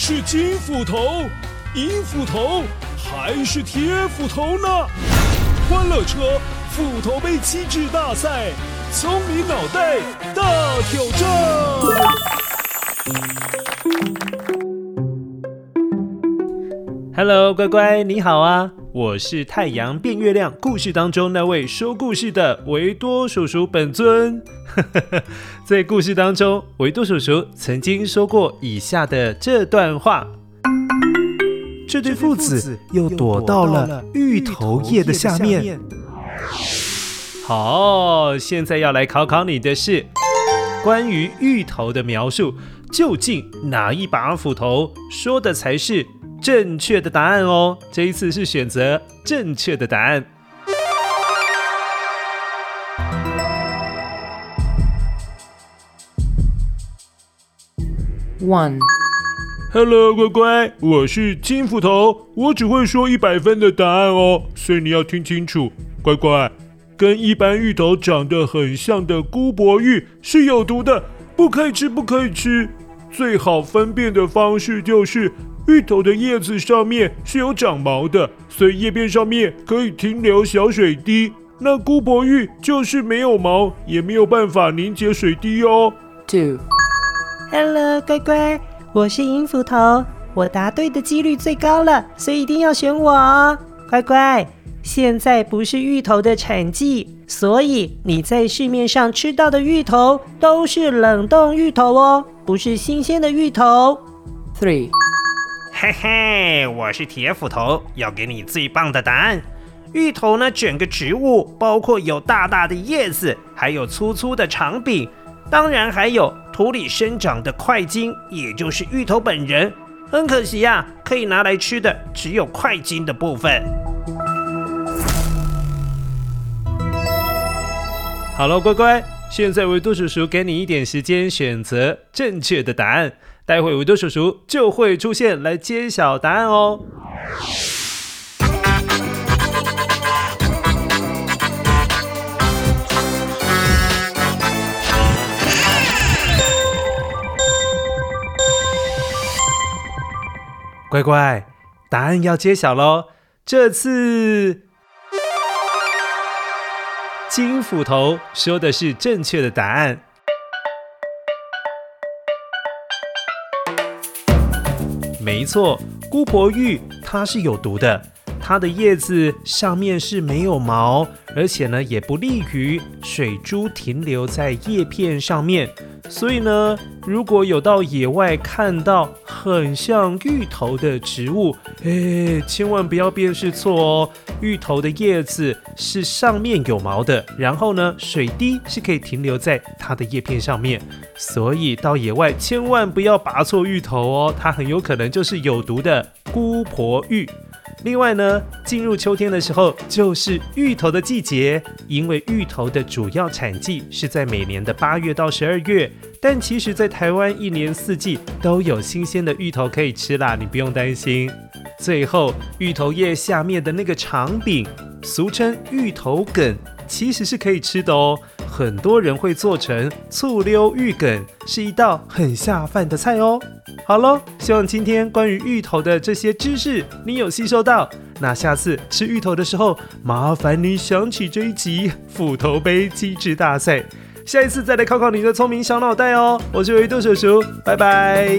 是金斧头、银斧头还是铁斧头呢？欢乐车斧头杯机制大赛，聪明脑袋大挑战。Hello，乖乖，你好啊！我是太阳变月亮故事当中那位说故事的维多叔叔本尊。在故事当中，维多叔叔曾经说过以下的这段话：这对父子又躲到了芋头叶的下面。好，现在要来考考你的是关于芋头的描述，究竟哪一把斧头说的才是正确的答案哦？这一次是选择正确的答案。One，Hello，乖乖，我是金斧头，我只会说一百分的答案哦，所以你要听清楚，乖乖，跟一般芋头长得很像的姑婆芋是有毒的，不可以吃，不可以吃。最好分辨的方式就是芋头的叶子上面是有长毛的，所以叶片上面可以停留小水滴。那姑婆芋就是没有毛，也没有办法凝结水滴哦。Two。Hello，乖乖，我是银斧头，我答对的几率最高了，所以一定要选我哦。乖乖，现在不是芋头的产季，所以你在市面上吃到的芋头都是冷冻芋头哦，不是新鲜的芋头。Three，嘿嘿，我是铁斧头，要给你最棒的答案。芋头呢，整个植物包括有大大的叶子，还有粗粗的长柄。当然还有土里生长的块茎，也就是芋头本人。很可惜呀，可以拿来吃的只有块茎的部分。好了，乖乖，现在维多叔叔给你一点时间选择正确的答案，待会维多叔叔就会出现来揭晓答案哦。乖乖，答案要揭晓喽！这次金斧头说的是正确的答案。没错，姑婆玉它是有毒的，它的叶子上面是没有毛，而且呢也不利于水珠停留在叶片上面。所以呢，如果有到野外看到很像芋头的植物，哎，千万不要辨识错哦。芋头的叶子是上面有毛的，然后呢，水滴是可以停留在它的叶片上面。所以到野外千万不要拔错芋头哦，它很有可能就是有毒的姑婆芋。另外呢，进入秋天的时候就是芋头的季节，因为芋头的主要产季是在每年的八月到十二月。但其实，在台湾一年四季都有新鲜的芋头可以吃啦，你不用担心。最后，芋头叶下面的那个长柄，俗称芋头梗，其实是可以吃的哦。很多人会做成醋溜芋梗，是一道很下饭的菜哦。好喽，希望今天关于芋头的这些知识你有吸收到。那下次吃芋头的时候，麻烦你想起这一集斧头杯机制大赛。下一次再来考考你的聪明小脑袋哦！我是维多叔叔，拜拜。